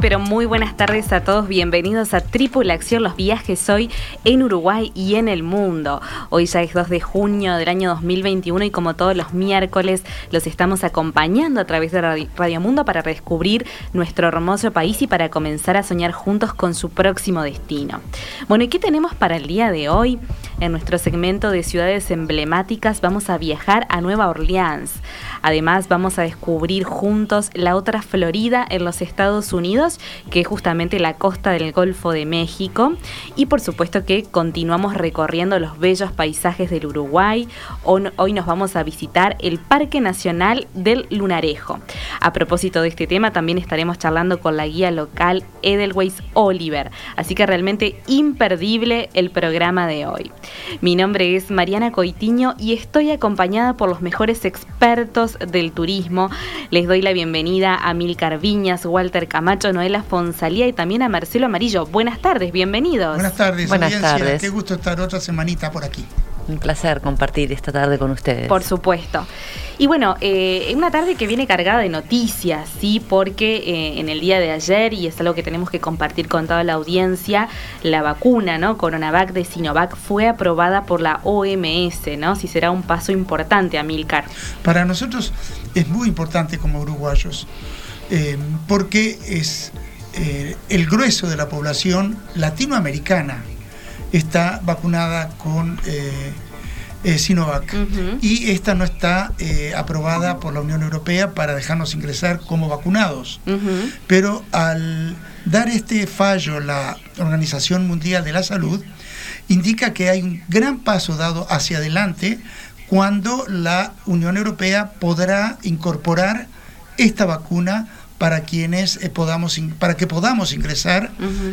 Pero muy buenas tardes a todos. Bienvenidos a Tripulación, los viajes hoy en Uruguay y en el mundo. Hoy ya es 2 de junio del año 2021 y como todos los miércoles los estamos acompañando a través de Radio Mundo para descubrir nuestro hermoso país y para comenzar a soñar juntos con su próximo destino. Bueno, ¿y qué tenemos para el día de hoy? En nuestro segmento de ciudades emblemáticas vamos a viajar a Nueva Orleans. Además vamos a descubrir juntos la otra Florida en los Estados Unidos Unidos, que es justamente la costa del Golfo de México. Y por supuesto que continuamos recorriendo los bellos paisajes del Uruguay. Hoy nos vamos a visitar el Parque Nacional del Lunarejo. A propósito de este tema, también estaremos charlando con la guía local Edelweiss Oliver. Así que realmente imperdible el programa de hoy. Mi nombre es Mariana Coitiño y estoy acompañada por los mejores expertos del turismo. Les doy la bienvenida a Milcar Viñas, Walter Camacho, Macho Noela Fonsalía y también a Marcelo Amarillo. Buenas tardes, bienvenidos. Buenas tardes, Buenas tardes. Qué gusto estar otra semanita por aquí. Un placer compartir esta tarde con ustedes. Por supuesto. Y bueno, eh, una tarde que viene cargada de noticias, ¿sí? Porque eh, en el día de ayer, y es algo que tenemos que compartir con toda la audiencia, la vacuna, ¿no? Coronavac de Sinovac fue aprobada por la OMS, ¿no? Si será un paso importante, Amilcar. Para nosotros es muy importante como uruguayos. Eh, porque es eh, el grueso de la población latinoamericana está vacunada con eh, Sinovac. Y esta no está aprobada por la Unión Europea para dejarnos ingresar como vacunados. Pero al dar este fallo la Organización Mundial de la Salud, indica que hay un gran paso dado hacia adelante cuando la Unión Europea podrá incorporar esta vacuna para quienes eh, podamos para que podamos ingresar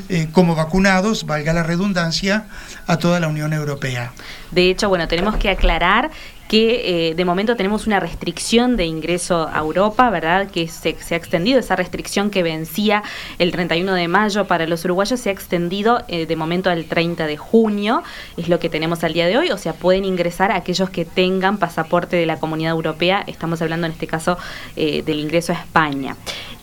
eh, como vacunados, valga la redundancia, a toda la Unión Europea. De hecho, bueno, tenemos que aclarar que eh, de momento tenemos una restricción de ingreso a Europa, ¿verdad? Que se, ha extendido, esa restricción que vencía el 31 de mayo para los uruguayos se ha extendido eh, de momento al 30 de junio, es lo que tenemos al día de hoy, o sea, pueden ingresar aquellos que tengan pasaporte de la Comunidad Europea, estamos hablando en este caso eh, del ingreso a España.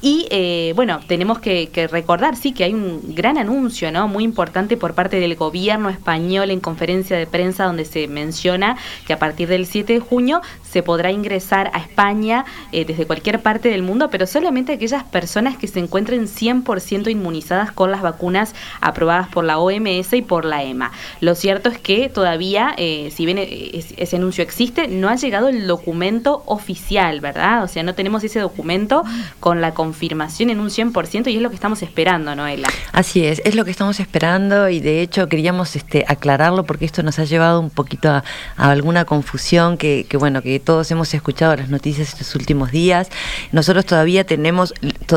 Y bueno, tenemos que, que, recordar, sí, que hay un gran anuncio, ¿no? Muy importante por parte del gobierno español en conferencia de prensa donde se menciona que a partir del 7 de junio se podrá ingresar a España eh, desde cualquier parte del mundo, pero solamente aquellas personas que se encuentren 100% inmunizadas con las vacunas aprobadas por la OMS y por la EMA. Lo cierto es que todavía, eh, si bien eh, ese anuncio existe, no ha llegado el documento oficial, ¿verdad? O sea, no tenemos ese documento con la confirmación en un 100% y es lo que estamos esperando, Noela. Así es, es lo que estamos esperando y de hecho queríamos este, aclararlo porque esto nos ha llevado un poquito a alguna confusión que, bueno, que todos hemos escuchado las noticias estos últimos días. Nosotros todavía tenemos,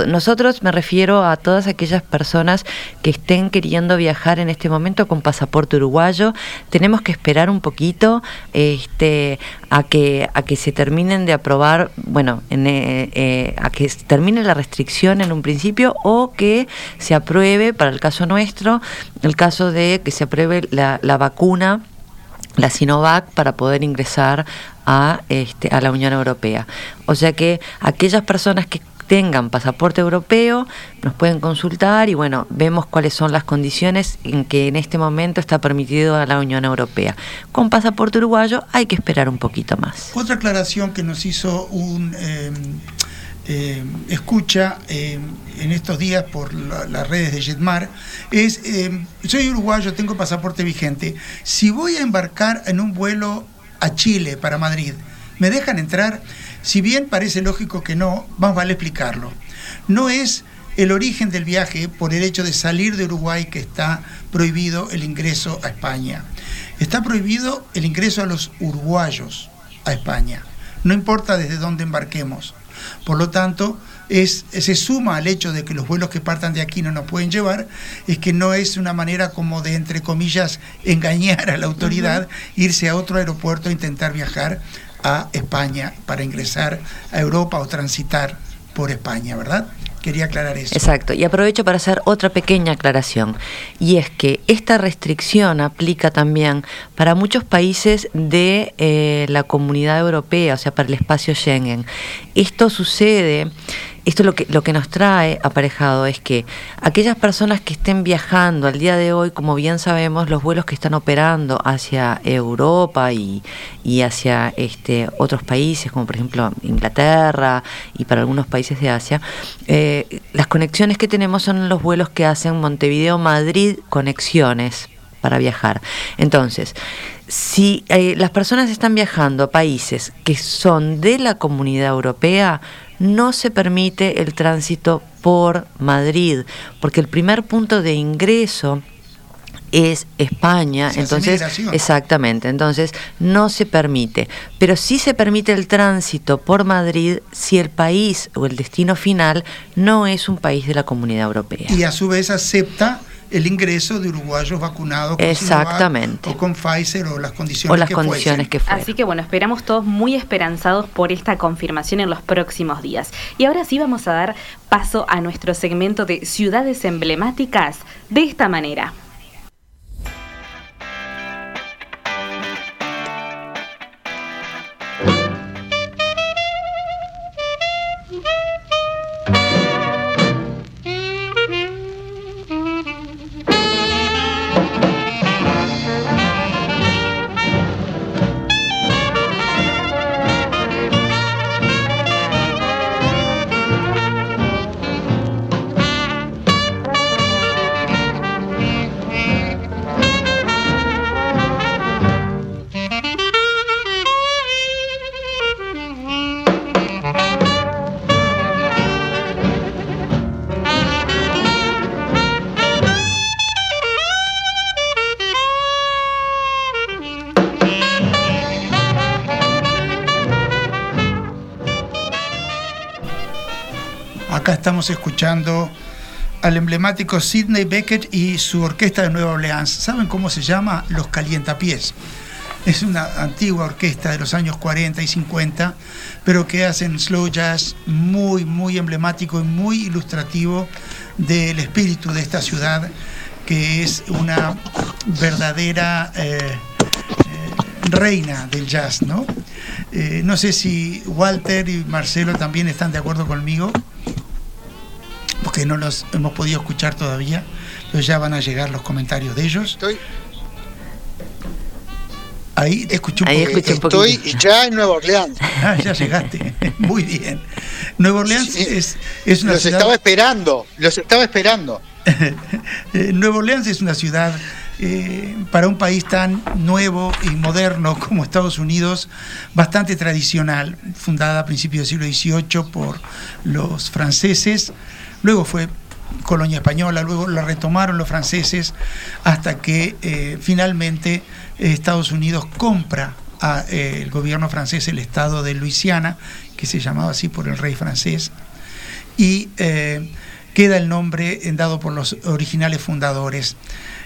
nosotros me refiero a todas aquellas personas que estén queriendo viajar en este momento con pasaporte uruguayo. Tenemos que esperar un poquito este, a que a que se terminen de aprobar, bueno, eh, eh, a que termine la restricción en un principio o que se apruebe, para el caso nuestro, el caso de que se apruebe la, la vacuna la Sinovac para poder ingresar a, este, a la Unión Europea. O sea que aquellas personas que tengan pasaporte europeo nos pueden consultar y bueno, vemos cuáles son las condiciones en que en este momento está permitido a la Unión Europea. Con pasaporte uruguayo hay que esperar un poquito más. Otra aclaración que nos hizo un... Eh, eh, escucha eh, en estos días por las redes de Jetmar es, eh, soy uruguayo, tengo pasaporte vigente, si voy a embarcar en un vuelo a Chile para Madrid, ¿Me dejan entrar? Si bien parece lógico que no, más vale explicarlo. No es el origen del viaje por el hecho de salir de Uruguay que está prohibido el ingreso a España. Está prohibido el ingreso a los uruguayos a España. No importa desde dónde embarquemos. Por lo tanto, es, se suma al hecho de que los vuelos que partan de aquí no nos pueden llevar, es que no es una manera como de, entre comillas, engañar a la autoridad, irse a otro aeropuerto e intentar viajar a España para ingresar a Europa o transitar por España, ¿verdad? Quería aclarar eso. Exacto, y aprovecho para hacer otra pequeña aclaración, y es que esta restricción aplica también para muchos países de eh, la comunidad europea, o sea, para el espacio Schengen. Esto sucede esto lo que, lo que nos trae aparejado es que aquellas personas que estén viajando al día de hoy, como bien sabemos, los vuelos que están operando hacia Europa y, hacia este, otros países, como por ejemplo Inglaterra y para algunos países de Asia, eh, las conexiones que tenemos son los vuelos que hacen Montevideo-Madrid conexiones para viajar. Entonces, si eh, las personas están viajando a países que son de la comunidad europea, no se permite el tránsito por Madrid, porque el primer punto de ingreso es España, entonces exactamente, entonces no se permite, pero sí se permite el tránsito por Madrid si el país o el destino final no es un país de la Comunidad Europea. Y a su vez acepta el ingreso de uruguayos vacunados con Exactamente. o con Pfizer o las condiciones, las que, condiciones que Así que bueno, esperamos todos muy esperanzados por esta confirmación en los próximos días. Y ahora sí vamos a dar paso a nuestro segmento de ciudades emblemáticas de esta manera. Escuchando al emblemático Sidney Beckett y su orquesta de Nueva Orleans. ¿Saben cómo se llama? Los Calientapiés. Es una antigua orquesta de los años 40 y 50, pero que hacen slow jazz muy, muy emblemático y muy ilustrativo del espíritu de esta ciudad, que es una verdadera eh, eh, reina del jazz, ¿no? Eh, no sé si Walter y Marcelo también están de acuerdo conmigo porque no los hemos podido escuchar todavía, pero ya van a llegar los comentarios de ellos. Estoy. Ahí escuché un Ahí Estoy ya en Nueva Orleans. Ah, ya llegaste. Muy bien. Nueva Orleans es, es, una los estaba esperando, los estaba esperando. Nueva Orleans es una ciudad eh, para un país tan nuevo y moderno como Estados Unidos, bastante tradicional, fundada a principios del siglo XVIII por los franceses, Luego fue colonia española, luego la retomaron los franceses hasta que eh, finalmente eh, Estados Unidos compra al eh, gobierno francés el estado de Luisiana, que se llamaba así por el rey francés, y queda el nombre dado por los originales fundadores.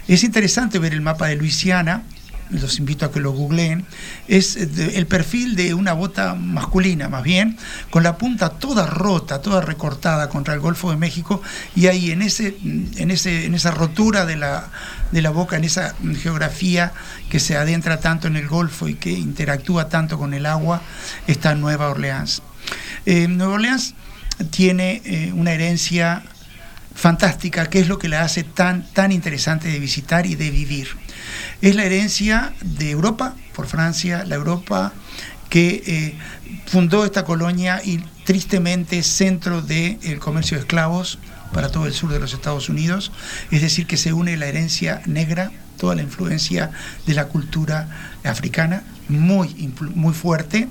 Es interesante ver el mapa de Luisiana, los invito a que lo googleen, es el perfil de una bota masculina, más bien, con la punta toda rota, toda recortada contra el Golfo de México, y ahí en, ese, en, ese, en esa rotura de la, de la boca, en esa geografía que se adentra tanto en el Golfo y que interactúa tanto con el agua, está Nueva Orleans. Eh, Nueva Orleans tiene eh, una herencia fantástica, que es lo que la hace tan, tan interesante de visitar y de vivir. Es la herencia de Europa, por Francia, la Europa que eh, fundó esta colonia y tristemente centro del comercio de esclavos para todo el sur de los Estados Unidos, es decir, que se une la herencia negra, toda la influencia de la cultura africana, muy, muy fuerte,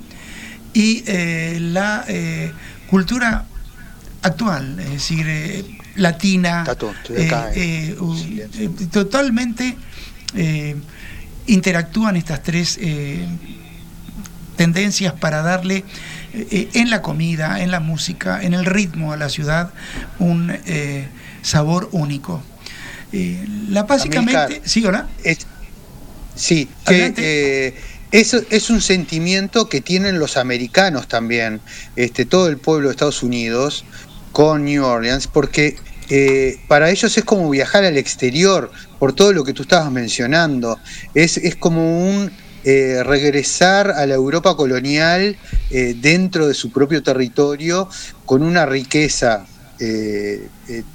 y la cultura actual, es decir, latina, totalmente interactúan estas tres tendencias para darle eh, en la comida, en la música, en el ritmo a la ciudad un eh, sabor único. Eh, la básicamente, sí, hola. sí, que eso es un sentimiento que tienen los americanos también, este, todo el pueblo de Estados Unidos con New Orleans, porque para ellos es como viajar al exterior, por todo lo que tú estabas mencionando. Es, es como un eh, regresar a la Europa colonial eh, dentro de su propio territorio con una riqueza eh,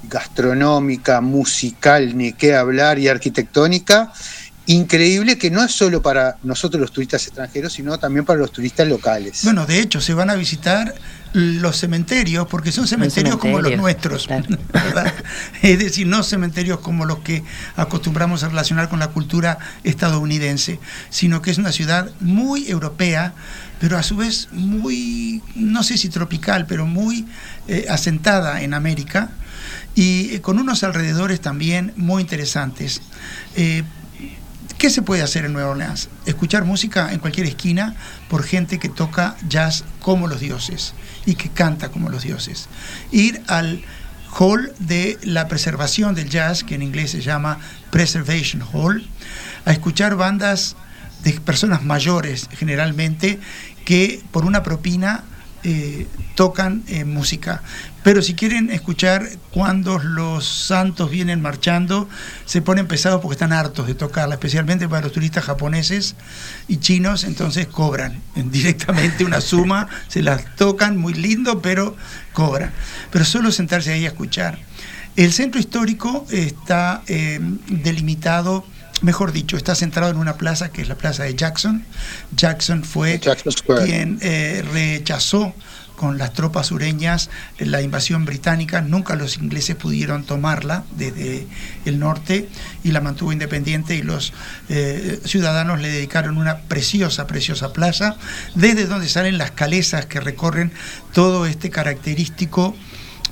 gastronómica, musical, ni qué hablar, y arquitectónica increíble que no es solo para nosotros los turistas extranjeros, sino también para los turistas locales. Bueno, de hecho, se van a visitar los cementerios, porque son cementerios como los nuestros, Es decir, no cementerios como los que acostumbramos a relacionar con la cultura estadounidense, sino que es una ciudad muy europea, pero a su vez muy, no sé si tropical, pero muy eh, asentada en América y con unos alrededores también muy interesantes. Eh, ¿Qué se puede hacer en Nueva Orleans? Escuchar música en cualquier esquina por gente que toca jazz como los dioses y que canta como los dioses. Ir al hall de la preservación del jazz, que en inglés se llama Preservation Hall, a escuchar bandas de personas mayores generalmente que por una propina eh, tocan eh, música. Pero si quieren escuchar cuando los santos vienen marchando, se ponen pesados porque están hartos de tocarla, especialmente para los turistas japoneses y chinos, entonces cobran directamente una suma, se las tocan muy lindo, pero cobran. Pero solo sentarse ahí a escuchar. El centro histórico está eh, delimitado mejor dicho, está centrado en una plaza que es la plaza de Jackson. Jackson fue quien eh, rechazó con las tropas sureñas la invasión británica, nunca los ingleses pudieron tomarla desde el norte y la mantuvo independiente y los eh, ciudadanos le dedicaron una preciosa, preciosa plaza, desde donde salen las calesas que recorren todo este característico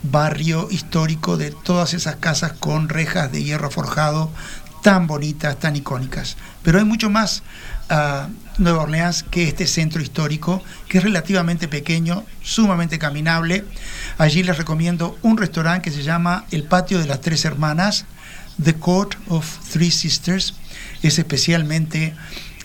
barrio histórico de todas esas casas con rejas de hierro forjado tan bonitas, tan icónicas. Pero hay mucho más a Nueva Orleans que este centro histórico, que es relativamente pequeño, sumamente caminable. Allí les recomiendo un restaurante que se llama El Patio de las Tres Hermanas, The Court of Three Sisters. Es especialmente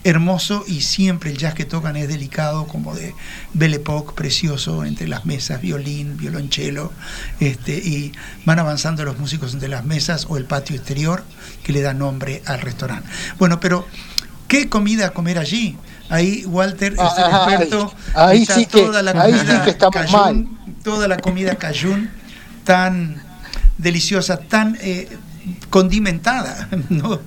hermoso y siempre el jazz que tocan es delicado, como de Belle Époque, precioso, entre las mesas, violín, violonchelo, este, y van avanzando los músicos entre las mesas o el patio exterior que le da nombre al restaurante. Bueno, pero ¿qué comida comer allí? Ahí Walter es el ah, experto, ahí, está sí toda la comida sí cayún, toda la comida cayún tan deliciosa, tan eh, condimentada, ¿no?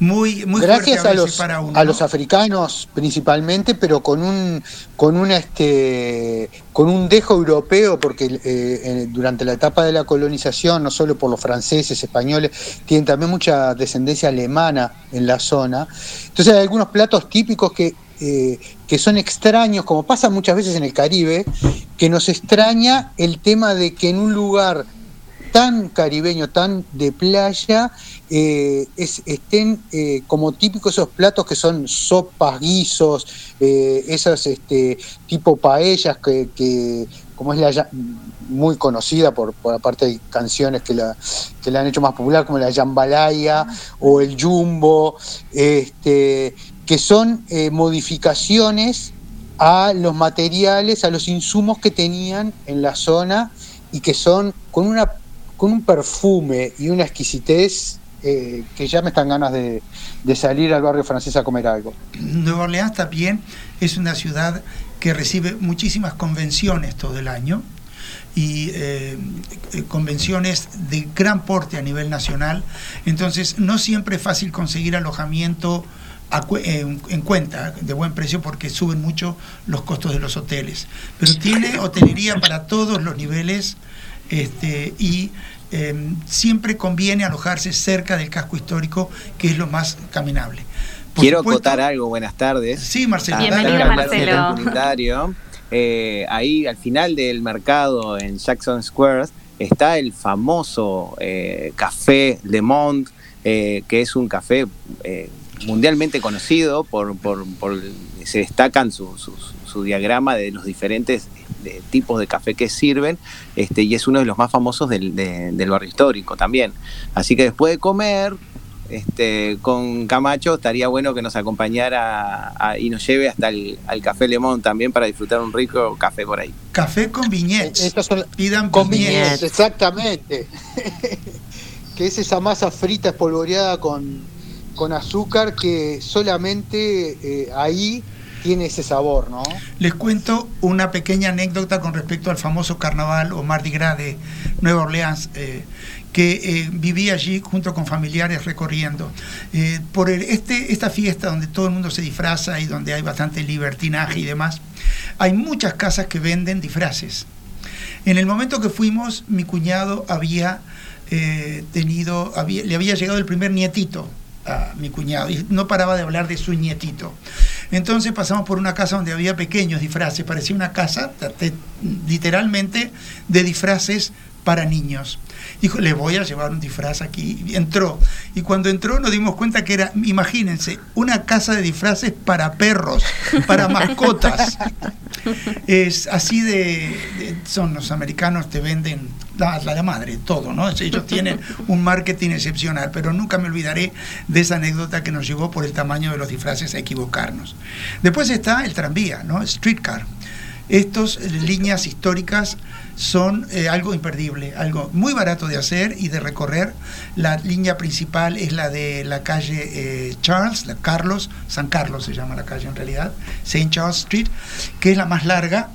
Muy, muy Gracias a, los, a los africanos principalmente, pero con un con una este con un dejo europeo, porque eh, durante la etapa de la colonización, no solo por los franceses, españoles, tienen también mucha descendencia alemana en la zona. Entonces hay algunos platos típicos que eh, que son extraños, como pasa muchas veces en el Caribe, que nos extraña el tema de que en un lugar tan caribeño, tan de playa, eh, estén eh, como típicos esos platos que son sopas, guisos, eh, esas este, tipo paellas que, como es la muy conocida por, aparte de canciones que la, que la han hecho más popular, como la jambalaya o el jumbo, este, que son modificaciones a los materiales, a los insumos que tenían en la zona y que son con una con un perfume y una exquisitez eh, que ya me están ganas de, salir al barrio francés a comer algo. Nueva Orleans también es una ciudad que recibe muchísimas convenciones todo el año y eh, convenciones de gran porte a nivel nacional. Entonces, no siempre es fácil conseguir alojamiento en, cuenta de buen precio porque suben mucho los costos de los hoteles. Pero tiene hotelería para todos los niveles este, y em, siempre conviene alojarse cerca del casco histórico, que es lo más caminable. Quiero acotar algo, buenas tardes. Sí, Marcelo. Bienvenido, Marcelo. eh, ahí al final del mercado en Jackson Square está el famoso eh, café Le Monde, que es un café mundialmente conocido por, por, se destacan su, su, diagrama de los diferentes tipos de café que sirven este, y es uno de los más famosos del, del barrio histórico también. Así que después de comer, este, con Camacho, estaría bueno que nos acompañara y nos lleve hasta el al Café Lemón también para disfrutar un rico café por ahí. Café con viñetes. Pidan con viñetes, exactamente. que es esa masa frita espolvoreada con, con azúcar que solamente eh, ahí tiene ese sabor, ¿no? Les cuento una pequeña anécdota con respecto al famoso carnaval o Mardi Gras de Nueva Orleans. Eh, que eh, vivía allí junto con familiares recorriendo. Eh, por este, esta fiesta donde todo el mundo se disfraza y donde hay bastante libertinaje y demás, hay muchas casas que venden disfraces. En el momento que fuimos, mi cuñado había eh, tenido, le había llegado el primer nietito a mi cuñado y no paraba de hablar de su nietito. Entonces pasamos por una casa donde había pequeños disfraces, parecía una casa literalmente de disfraces para niños. Dijo, le voy a llevar un disfraz aquí. Y entró. Y cuando entró nos dimos cuenta que era, imagínense, una casa de disfraces para perros, para mascotas. Es así de, son los americanos, te venden la, madre, todo, ¿no? Ellos tienen un marketing excepcional, pero nunca me olvidaré de esa anécdota que nos llevó por el tamaño de los disfraces a equivocarnos. Después está el tranvía, ¿no? Streetcar. Estas líneas históricas son eh, algo imperdible, algo muy barato de hacer y de recorrer. La línea principal es la de la calle eh, Charles, la Carlos, San Carlos se llama la calle en realidad, St. Charles Street, que es la más larga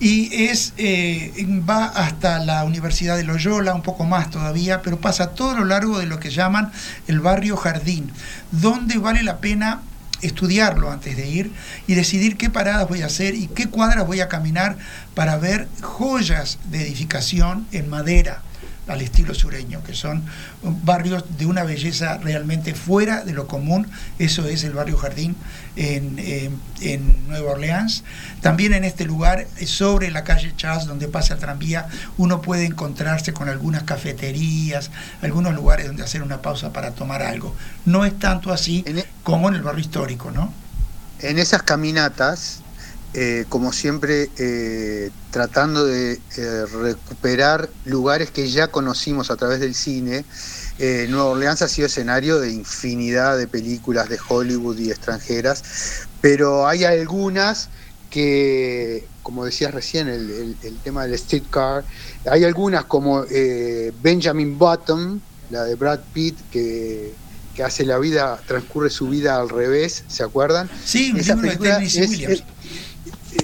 y es eh, va hasta la Universidad de Loyola, un poco más todavía, pero pasa todo lo largo de lo que llaman el barrio Jardín, donde vale la pena estudiarlo antes de ir y decidir qué paradas voy a hacer y qué cuadras voy a caminar para ver joyas de edificación en madera al estilo sureño, que son barrios de una belleza realmente fuera de lo común. Eso es el barrio Jardín en, en, Nueva Orleans. También en este lugar, sobre la calle Charles, donde pasa el tranvía, uno puede encontrarse con algunas cafeterías, algunos lugares donde hacer una pausa para tomar algo. No es tanto así e- como en el barrio histórico, ¿no? En esas caminatas eh, como siempre, eh, tratando de eh, recuperar lugares que ya conocimos a través del cine. Nueva Orleans ha sido escenario de infinidad de películas de Hollywood y extranjeras, pero hay algunas que, como decías recién, el, tema del streetcar, hay algunas como Benjamin Button, la de Brad Pitt, que hace la vida, transcurre su vida al revés, ¿se acuerdan? Sí, esa película es,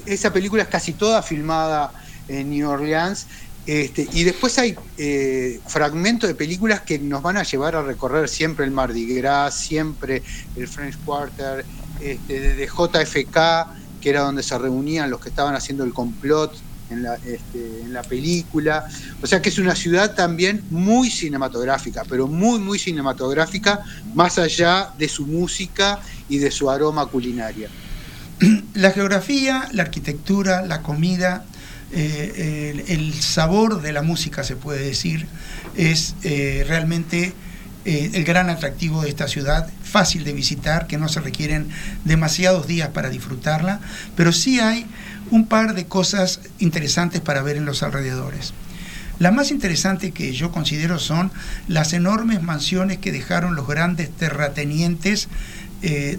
esa película es casi toda filmada en New Orleans. Este, y después hay eh, fragmentos de películas que nos van a llevar a recorrer siempre el Mardi Gras, siempre el French Quarter, este, de JFK, que era donde se reunían los que estaban haciendo el complot en la, este, en la película. O sea que es una ciudad también muy cinematográfica, pero muy, muy cinematográfica, más allá de su música y de su aroma culinaria. La geografía, la arquitectura, la comida, eh, el, sabor de la música, se puede decir, es eh, realmente eh, el gran atractivo de esta ciudad, fácil de visitar, que no se requieren demasiados días para disfrutarla, pero sí hay un par de cosas interesantes para ver en los alrededores. La más interesante que yo considero son las enormes mansiones que dejaron los grandes terratenientes eh,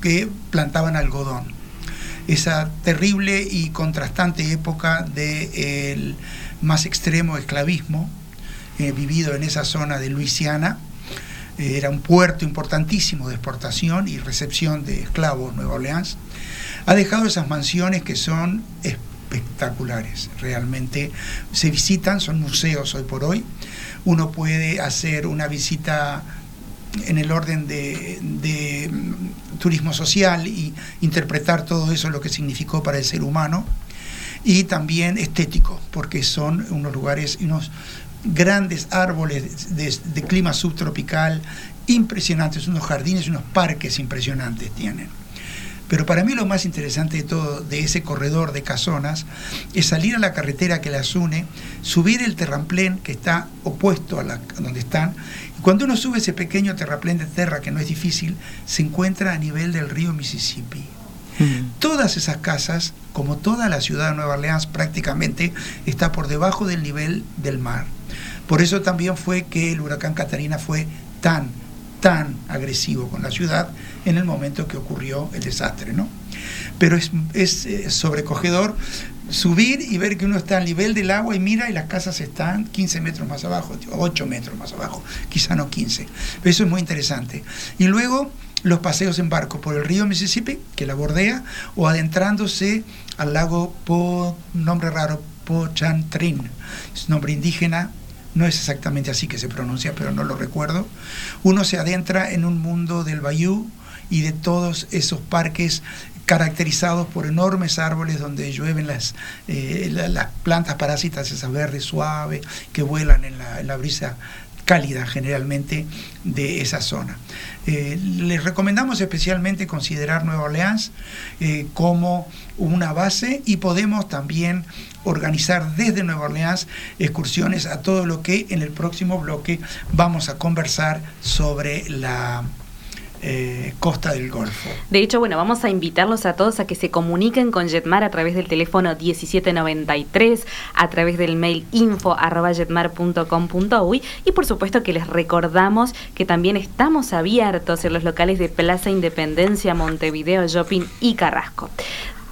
que plantaban algodón. Esa terrible y contrastante época del más extremo esclavismo eh, vivido en esa zona de Luisiana. Eh, era un puerto importantísimo de exportación y recepción de esclavos Nueva Orleans. Ha dejado esas mansiones que son espectaculares, realmente se visitan, son museos hoy por hoy. Uno puede hacer una visita en el orden de, mm, turismo social y interpretar todo eso lo que significó para el ser humano y también estético porque son unos lugares unos grandes árboles de, clima subtropical impresionantes unos jardines unos parques impresionantes tienen. Pero para mí lo más interesante de todo, de ese corredor de casonas, es salir a la carretera que las une, subir el terraplén que está opuesto a, la, donde están, cuando uno sube ese pequeño terraplén de tierra, que no es difícil, se encuentra a nivel del río Mississippi. Mm. Todas esas casas, como toda la ciudad de Nueva Orleans prácticamente, está por debajo del nivel del mar. Por eso también fue que el huracán Catarina fue tan, tan agresivo con la ciudad en el momento que ocurrió el desastre, ¿no? Pero es, es eh, sobrecogedor subir y ver que uno está al nivel del agua y mira y las casas están 15 metros más abajo, 8 metros más abajo, quizá no 15. eso es muy interesante. Y luego los paseos en barco por el río Mississippi, que la bordea, o adentrándose al lago Po, nombre raro, Pochantrin, es nombre indígena no es exactamente así que se pronuncia, pero no lo recuerdo, uno se adentra en un mundo del bayou y de todos esos parques caracterizados por enormes árboles donde llueven las, eh, las plantas parásitas, esas verdes suaves que vuelan en la, en la brisa cálida generalmente de esa zona. Eh, les recomendamos especialmente considerar Nueva Orleans eh, como una base y podemos también organizar desde Nueva Orleans excursiones a todo lo que en el próximo bloque vamos a conversar sobre la eh, costa del Golfo. De hecho, bueno, vamos a invitarlos a todos a que se comuniquen con Jetmar a través del teléfono 1793, a través del mail info y por supuesto que les recordamos que también estamos abiertos en los locales de Plaza Independencia, Montevideo, Shopping y Carrasco.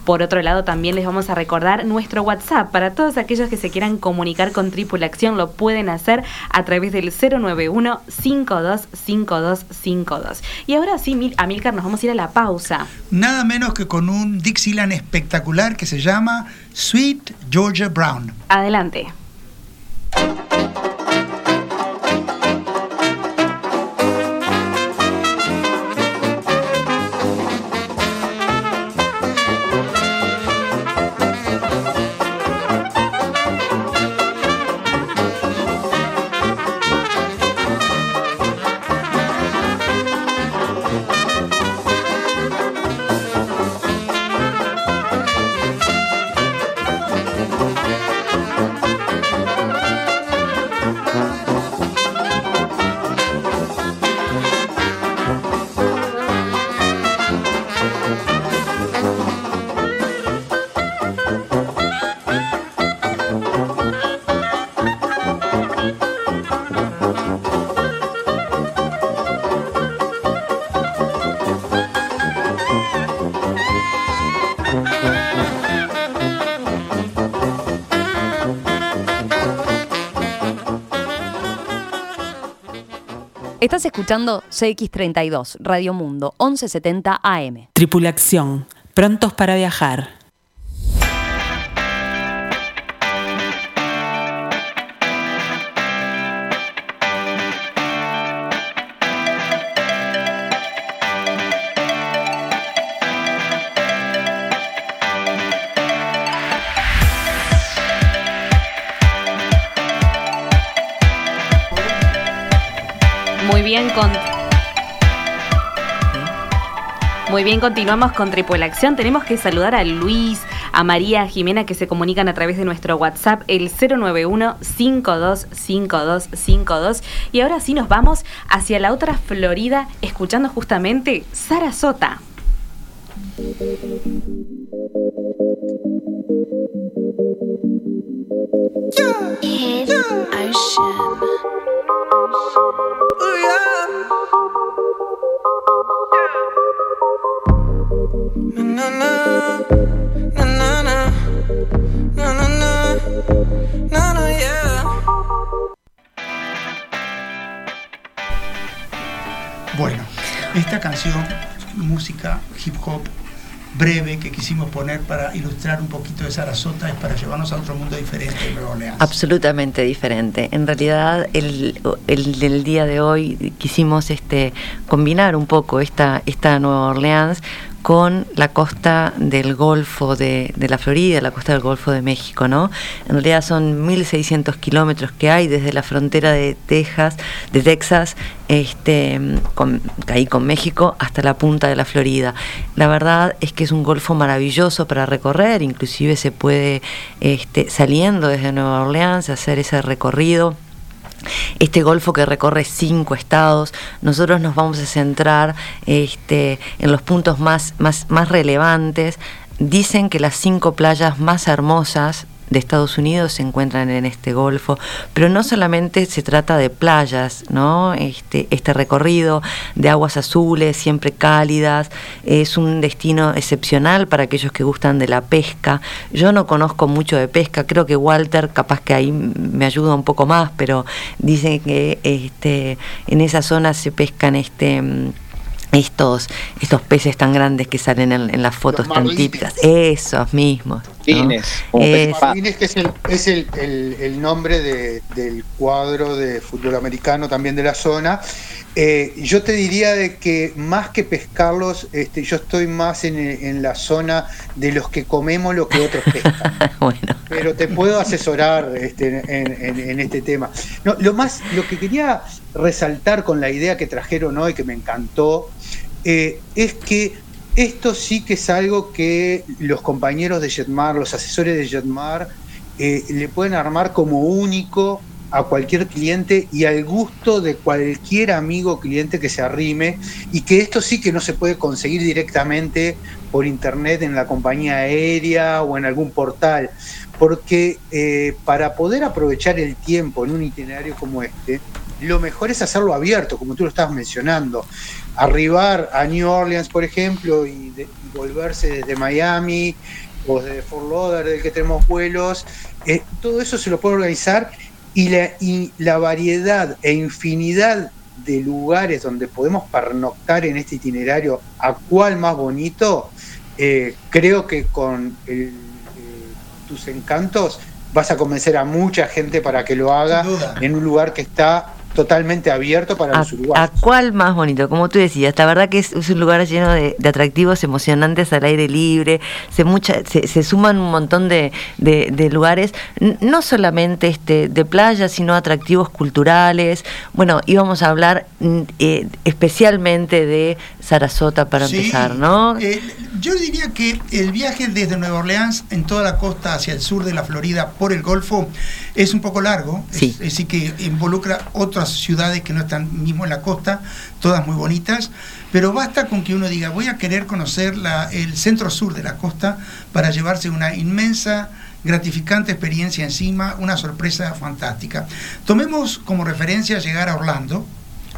Por otro lado, también les vamos a recordar nuestro WhatsApp. Para todos aquellos que se quieran comunicar con Tripulación, lo pueden hacer a través del 091-525252. Y ahora sí, Amilcar, nos vamos a ir a la pausa. Nada menos que con un Dixieland espectacular que se llama Sweet Georgia Brown. Adelante. Estás escuchando CX32, Radio Mundo, 1170 AM. Tripulación, prontos para viajar. Bien, continuamos con Tripulación. Tenemos que saludar a Luis, a María, a Jimena que se comunican a través de nuestro WhatsApp, el 091-525252. Y ahora sí nos vamos hacia la otra Florida, escuchando justamente Sarasota. Bueno, esta canción, música hip hop breve que quisimos poner para ilustrar un poquito de Sarasota es para llevarnos a otro mundo diferente de Nueva Orleans. Absolutamente diferente. En realidad, el, el, día de hoy quisimos este, combinar un poco esta, esta Nueva Orleans con la costa del Golfo de, de, la Florida, la costa del Golfo de México, ¿no? En realidad son 1.600 kilómetros que hay desde la frontera de Texas, de Texas, este, con, ahí con México, hasta la punta de la Florida. La verdad es que es un golfo maravilloso para recorrer, inclusive se puede, este, saliendo desde Nueva Orleans, hacer ese recorrido este golfo que recorre cinco estados, nosotros nos vamos a centrar este, en los puntos más, más, más relevantes. Dicen que las cinco playas más hermosas de Estados Unidos se encuentran en este golfo, pero no solamente se trata de playas, ¿no? Este, este recorrido de aguas azules, siempre cálidas, es un destino excepcional para aquellos que gustan de la pesca. Yo no conozco mucho de pesca, creo que Walter capaz que ahí me ayuda un poco más, pero dicen que este, en esa zona se pescan este estos, estos peces tan grandes que salen en, las fotos tan típicas, esos mismos. Marlines, que es, el, es el, el, nombre de, del cuadro de fútbol americano también de la zona. Eh, yo te diría de que más que pescarlos, este, yo estoy más en, en, la zona de los que comemos lo que otros pescan. bueno. Pero te puedo asesorar este, en, en, este tema. No, lo más, lo que quería resaltar con la idea que trajeron hoy, que me encantó, eh, es que esto sí que es algo que los compañeros de Jetmar, los asesores de Jetmar, eh, le pueden armar como único a cualquier cliente y al gusto de cualquier amigo cliente que se arrime y que esto sí que no se puede conseguir directamente por internet en la compañía aérea o en algún portal porque eh, para poder aprovechar el tiempo en un itinerario como este lo mejor es hacerlo abierto como tú lo estabas mencionando arribar a New Orleans, por ejemplo, y, volverse desde Miami o desde Fort Lauderdale, del que tenemos vuelos, eh, todo eso se lo puede organizar y la, y la variedad e infinidad de lugares donde podemos pernoctar en este itinerario, a cuál más bonito, eh, creo que con eh, tus encantos vas a convencer a mucha gente para que lo haga en un lugar que está totalmente abierto para los uruguayos. ¿A cuál más bonito? Como tú decías, la verdad que es, un lugar lleno de, atractivos emocionantes al aire libre, se, mucha, se, suman un montón de, lugares, no solamente este, de playa, sino atractivos culturales. Bueno, íbamos a hablar eh, especialmente de Sarasota para empezar, ¿no? Eh, yo diría que el viaje desde Nueva Orleans en toda la costa hacia el sur de la Florida por el Golfo es un poco largo, sí. es, decir, que involucra otras ciudades que no están mismo en la costa, todas muy bonitas, pero basta con que uno diga, voy a querer conocer la, el centro sur de la costa para llevarse una inmensa gratificante experiencia encima, una sorpresa fantástica. Tomemos como referencia llegar a Orlando,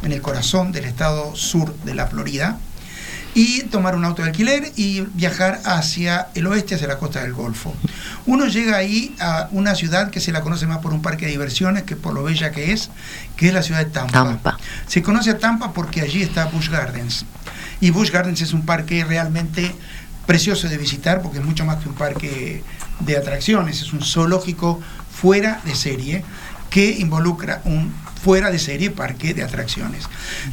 en el corazón del estado sur de la Florida, y tomar un auto de alquiler y viajar hacia el oeste, hacia la costa del Golfo. Uno llega ahí a una ciudad que se la conoce más por un parque de diversiones que por lo bella que es, que es la ciudad de Tampa. Tampa. Se conoce a Tampa porque allí está Busch Gardens. Y Busch Gardens es un parque realmente precioso de visitar porque es mucho más que un parque de atracciones, es un zoológico fuera de serie que involucra un fuera de serie parque de atracciones.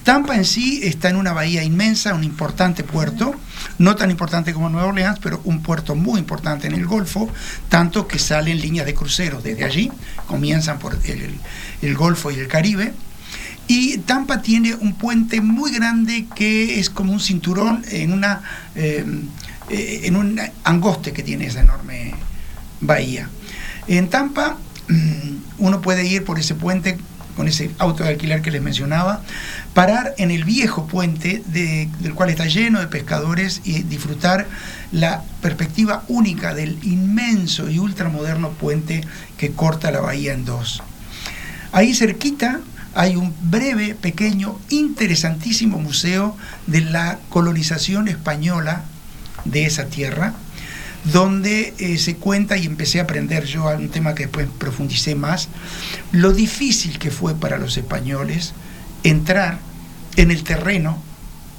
Tampa en sí está en una bahía inmensa, un importante puerto, no tan importante como Nueva Orleans, pero un puerto muy importante en el Golfo, tanto que salen líneas de cruceros desde allí, comienzan por el, Golfo y el Caribe. Y Tampa tiene un puente muy grande que es como un cinturón en una eh, en un angoste que tiene esa enorme bahía. En Tampa uno puede ir por ese puente con ese auto de alquiler que les mencionaba, parar en el viejo puente del cual está lleno de pescadores y disfrutar la perspectiva única del inmenso y ultramoderno puente que corta la bahía en dos. Ahí cerquita hay un breve, pequeño, interesantísimo museo de la colonización española de esa tierra, donde eh, se cuenta, y empecé a aprender yo un tema que después profundicé más, lo difícil que fue para los españoles entrar en el terreno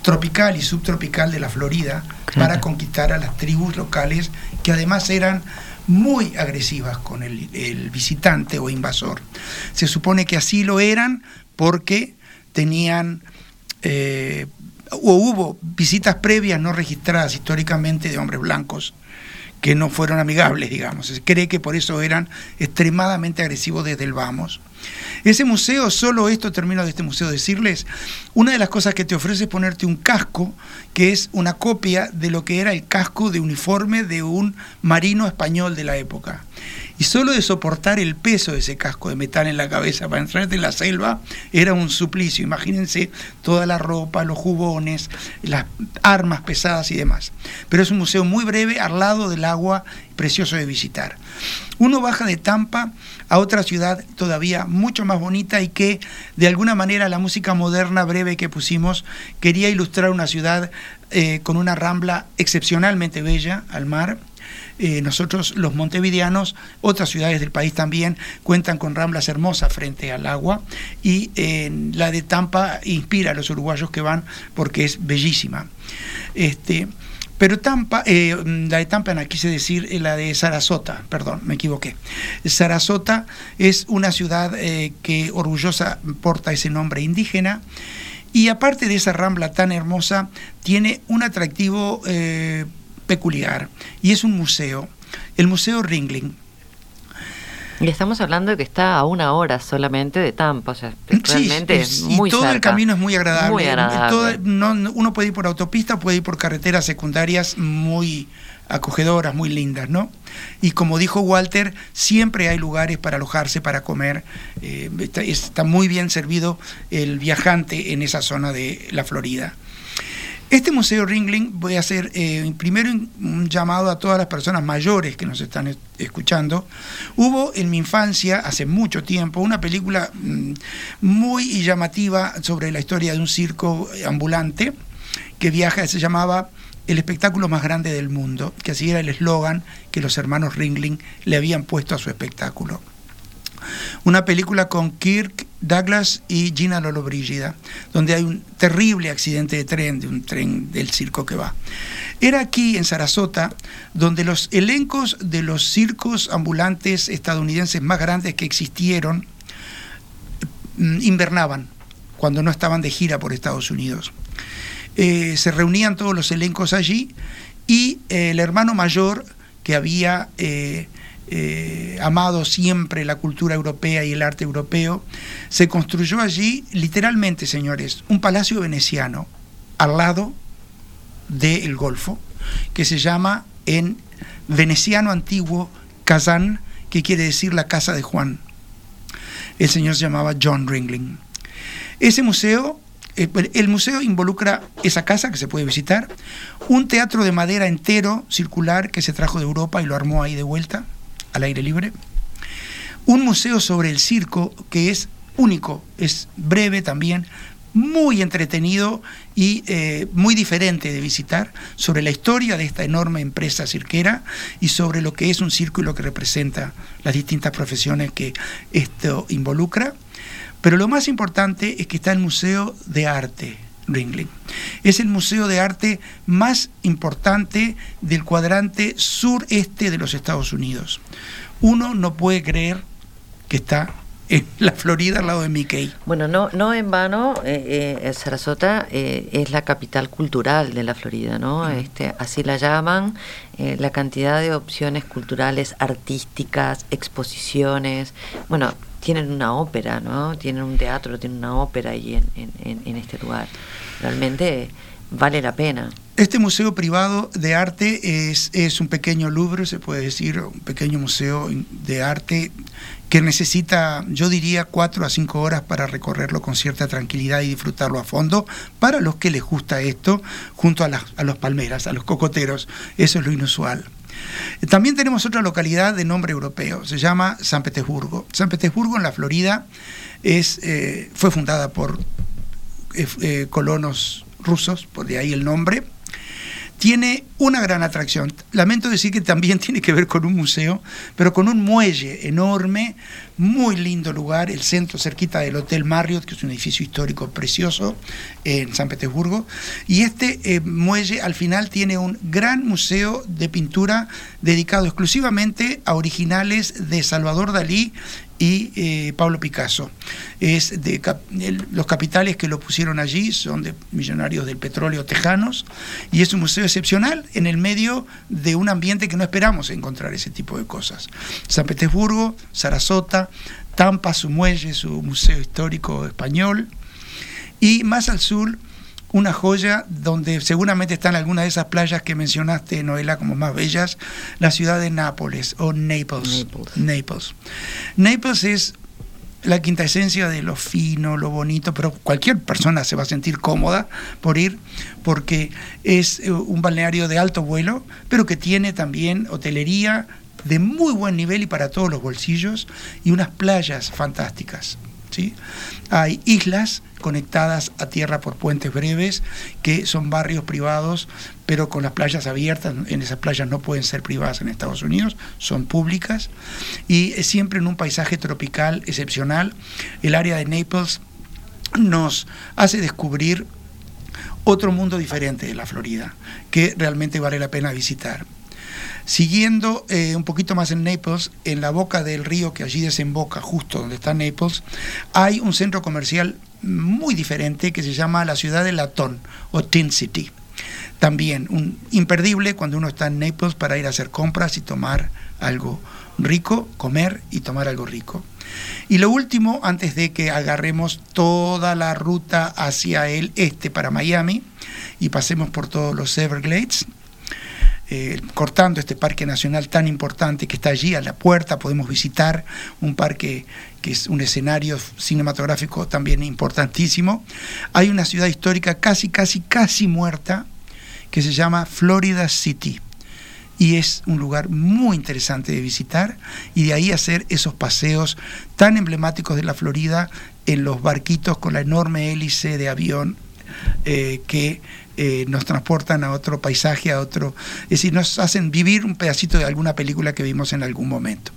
tropical y subtropical de la Florida para conquistar a las tribus locales que además eran muy agresivas con el, visitante o invasor. Se supone que así lo eran porque tenían eh, o hubo visitas previas no registradas históricamente de hombres blancos que no fueron amigables, digamos. Se cree que por eso eran extremadamente agresivos desde el vamos. Ese museo, solo esto termino de este museo, decirles, una de las cosas que te ofrece es ponerte un casco, que es una copia de lo que era el casco de uniforme de un marino español de la época. Y solo de soportar el peso de ese casco de metal en la cabeza para entrarte en la selva era un suplicio. Imagínense toda la ropa, los jubones, las armas pesadas y demás. Pero es un museo muy breve al lado del agua, precioso de visitar. Uno baja de Tampa a otra ciudad todavía mucho más bonita y que de alguna manera la música moderna breve que pusimos quería ilustrar una ciudad eh, con una rambla excepcionalmente bella al mar eh, nosotros los montevideanos, otras ciudades del país también cuentan con ramblas hermosas frente al agua y la de Tampa inspira a los uruguayos que van porque es bellísima. Este, pero Tampa, eh, la de Tampa no quise decir eh, la de Sarasota, perdón, me equivoqué. Sarasota es una ciudad que orgullosa porta ese nombre indígena y aparte de esa rambla tan hermosa, tiene un atractivo peculiar y es un museo, el Museo Ringling. Y estamos hablando de que está a una hora solamente de Tampa, o sea, realmente es, muy y todo el camino es muy agradable. uno puede ir por autopista, puede ir por carreteras secundarias muy acogedoras, muy lindas, ¿no? Y como dijo Walter, siempre hay lugares para alojarse, para comer. Eh, está muy bien servido el viajante en esa zona de la Florida. Este Museo Ringling, voy a hacer eh, primero un llamado a todas las personas mayores que nos están escuchando. Hubo en mi infancia, hace mucho tiempo, una película mm, muy llamativa sobre la historia de un circo ambulante que viaja, se llamaba El espectáculo más grande del mundo, que así era el eslogan que los hermanos Ringling le habían puesto a su espectáculo. Una película con Kirk Douglas y Gina Lollobrigida, donde hay un terrible accidente de tren, de un tren del circo que va. Era aquí en Sarasota donde los elencos de los circos ambulantes estadounidenses más grandes que existieron mm, invernaban cuando no estaban de gira por Estados Unidos. Eh, se reunían todos los elencos allí y el hermano mayor que había eh, eh, amado siempre la cultura europea y el arte europeo, se construyó allí, literalmente, señores, un palacio veneciano al lado del Golfo, que se llama en veneciano antiguo Kazán, que quiere decir la casa de Juan. El señor se llamaba John Ringling. Ese museo, eh, el museo involucra esa casa que se puede visitar, un teatro de madera entero, circular, que se trajo de Europa y lo armó ahí de vuelta, al aire libre. Un museo sobre el circo que es único, es breve también, muy entretenido y eh, muy diferente de visitar sobre la historia de esta enorme empresa cirquera y sobre lo que es un circo y lo que representa las distintas profesiones que esto involucra. Pero lo más importante es que está el Museo de Arte Ringling. Es el museo de arte más importante del cuadrante sureste de los Estados Unidos. Uno no puede creer que está en la Florida al lado de Mickey. Bueno, no, no en vano, eh, eh, Sarasota eh, es la capital cultural de la Florida, ¿no? Este, así la llaman. la cantidad de opciones culturales, artísticas, exposiciones. Bueno, tienen una ópera, ¿no? Tienen un teatro, tienen una ópera ahí en, en, en este lugar. Realmente vale la pena. Este museo privado de arte es, es, un pequeño Louvre, se puede decir, un pequeño museo de arte que necesita, yo diría, cuatro a cinco horas para recorrerlo con cierta tranquilidad y disfrutarlo a fondo, para los que les gusta esto, junto a, las, a los palmeras, a los cocoteros, eso es lo inusual. También tenemos otra localidad de nombre europeo, se llama San Petersburgo. San Petersburgo en la Florida es, eh, fue fundada por eh, eh, colonos rusos, por de ahí el nombre, tiene una gran atracción. Lamento decir que también tiene que ver con un museo, pero con un muelle enorme, muy lindo lugar, el centro cerquita del Hotel Marriott, que es un edificio histórico precioso en San Petersburgo. Y este eh, muelle al final tiene un gran museo de pintura dedicado exclusivamente a originales de Salvador Dalí y eh, Pablo Picasso. Es de los capitales que lo pusieron allí son de millonarios del petróleo tejanos y es un museo excepcional en el medio de un ambiente que no esperamos encontrar ese tipo de cosas. San Petersburgo, Sarasota, Tampa, su muelle, su museo histórico español y más al sur una joya donde seguramente están algunas de esas playas que mencionaste, Noela, como más bellas, la ciudad de Nápoles o Naples. Naples. Naples. es la quinta esencia de lo fino, lo bonito, pero cualquier persona se va a sentir cómoda por ir porque es eh, un balneario de alto vuelo, pero que tiene también hotelería de muy buen nivel y para todos los bolsillos y unas playas fantásticas. Hay islas conectadas a tierra por puentes breves, que son barrios privados, pero con las playas abiertas. En esas playas no pueden ser privadas en Estados Unidos, son públicas. Y siempre en un paisaje tropical excepcional. El área de Naples nos hace descubrir otro mundo diferente de la Florida, que realmente vale la pena visitar. Siguiendo eh, un poquito más en Naples, en la boca del río que allí desemboca, justo donde está Naples, hay un centro comercial muy diferente que se llama la ciudad de Latón o Tin City. También un imperdible cuando uno está en Naples para ir a hacer compras y tomar algo rico, comer y tomar algo rico. Y lo último, antes de que agarremos toda la ruta hacia el este para Miami y pasemos por todos los Everglades, eh, cortando este parque nacional tan importante que está allí a la puerta, podemos visitar un parque que es un escenario cinematográfico también importantísimo. Hay una ciudad histórica casi, casi, casi muerta que se llama Florida City y es un lugar muy interesante de visitar y de ahí hacer esos paseos tan emblemáticos de la Florida en los barquitos con la enorme hélice de avión eh, que eh, nos transportan a otro paisaje, a otro, es decir, nos hacen vivir un pedacito de alguna película que vimos en algún momento.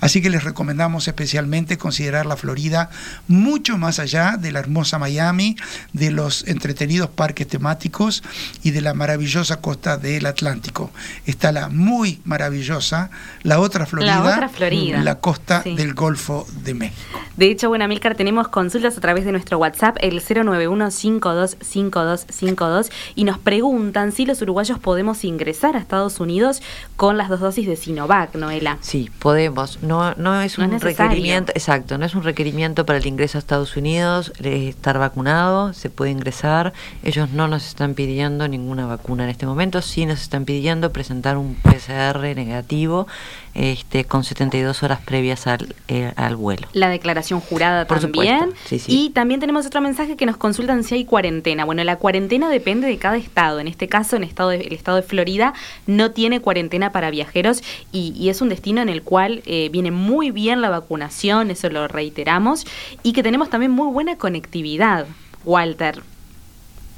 Así que les recomendamos especialmente considerar la Florida mucho más allá de la hermosa Miami, de los entretenidos parques temáticos y de la maravillosa costa del Atlántico. Está la muy maravillosa, la otra Florida, la, otra Florida. la costa del Golfo de México. De hecho, bueno, Milcar, tenemos consultas a través de nuestro WhatsApp, el 091 525252 y nos preguntan si los uruguayos podemos ingresar a Estados Unidos con las dos dosis de Sinovac, Noela. Sí, podemos. No, no es un requerimiento, exacto, no es un requerimiento para el ingreso a Estados Unidos estar vacunado, se puede ingresar. Ellos no nos están pidiendo ninguna vacuna en este momento, sí nos están pidiendo presentar un PCR negativo este, con 72 horas previas al, eh, al vuelo. La declaración jurada también. Y también tenemos otro mensaje que nos consultan si hay cuarentena. Bueno, la cuarentena depende de cada estado. En este caso, en estado el estado de Florida no tiene cuarentena para viajeros y, es un destino en el cual eh, viene muy bien la vacunación, eso lo reiteramos, y que tenemos también muy buena conectividad. Walter.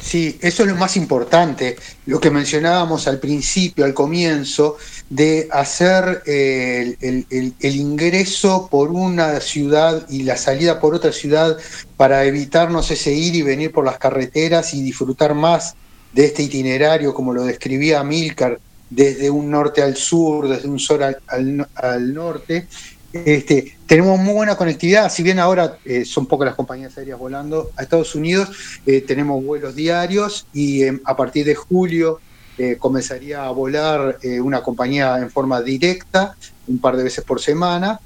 Sí, eso es lo más importante, lo que mencionábamos al principio, al comienzo, de hacer eh, el, ingreso por una ciudad y la salida por otra ciudad para evitarnos ese ir y venir por las carreteras y disfrutar más de este itinerario, como lo describía Milcar, desde un norte al sur, desde un sur al norte, este, tenemos muy buena conectividad, si bien ahora eh, son pocas las compañías aéreas volando a Estados Unidos, eh, tenemos vuelos diarios y em, a partir de julio eh, comenzaría a volar una compañía en forma directa, un par de veces por semana.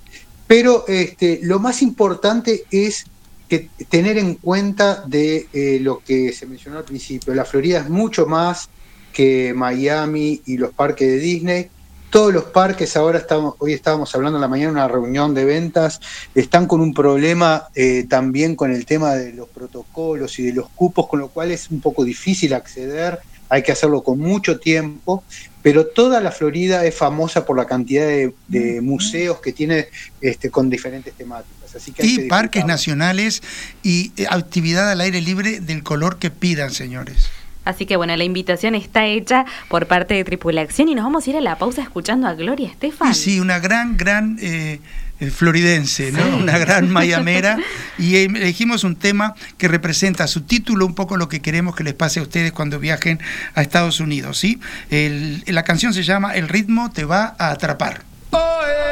Pero este, lo más importante es que tener en cuenta de lo que se mencionó al principio. La Florida es mucho más que Miami y los parques de Disney todos los parques, ahora estamos, hoy estábamos hablando en la mañana en una reunión de ventas, están con un problema eh, también con el tema de los protocolos y de los cupos, con lo cual es un poco difícil acceder, hay que hacerlo con mucho tiempo, pero toda la Florida es famosa por la cantidad de, museos que tiene este, con diferentes temáticas. Así que y parques nacionales y eh, actividad al aire libre del color que pidan, señores. Así que bueno, la invitación está hecha por parte de Tripulación y nos vamos a ir a la pausa escuchando a Gloria Estefan. Sí, una gran, gran eh, floridense, ¿no? Una gran mayamera. y elegimos un tema que representa su título un poco lo que queremos que les pase a ustedes cuando viajen a Estados Unidos, ¿sí? la canción se llama El ritmo te va a atrapar. Oh, eh,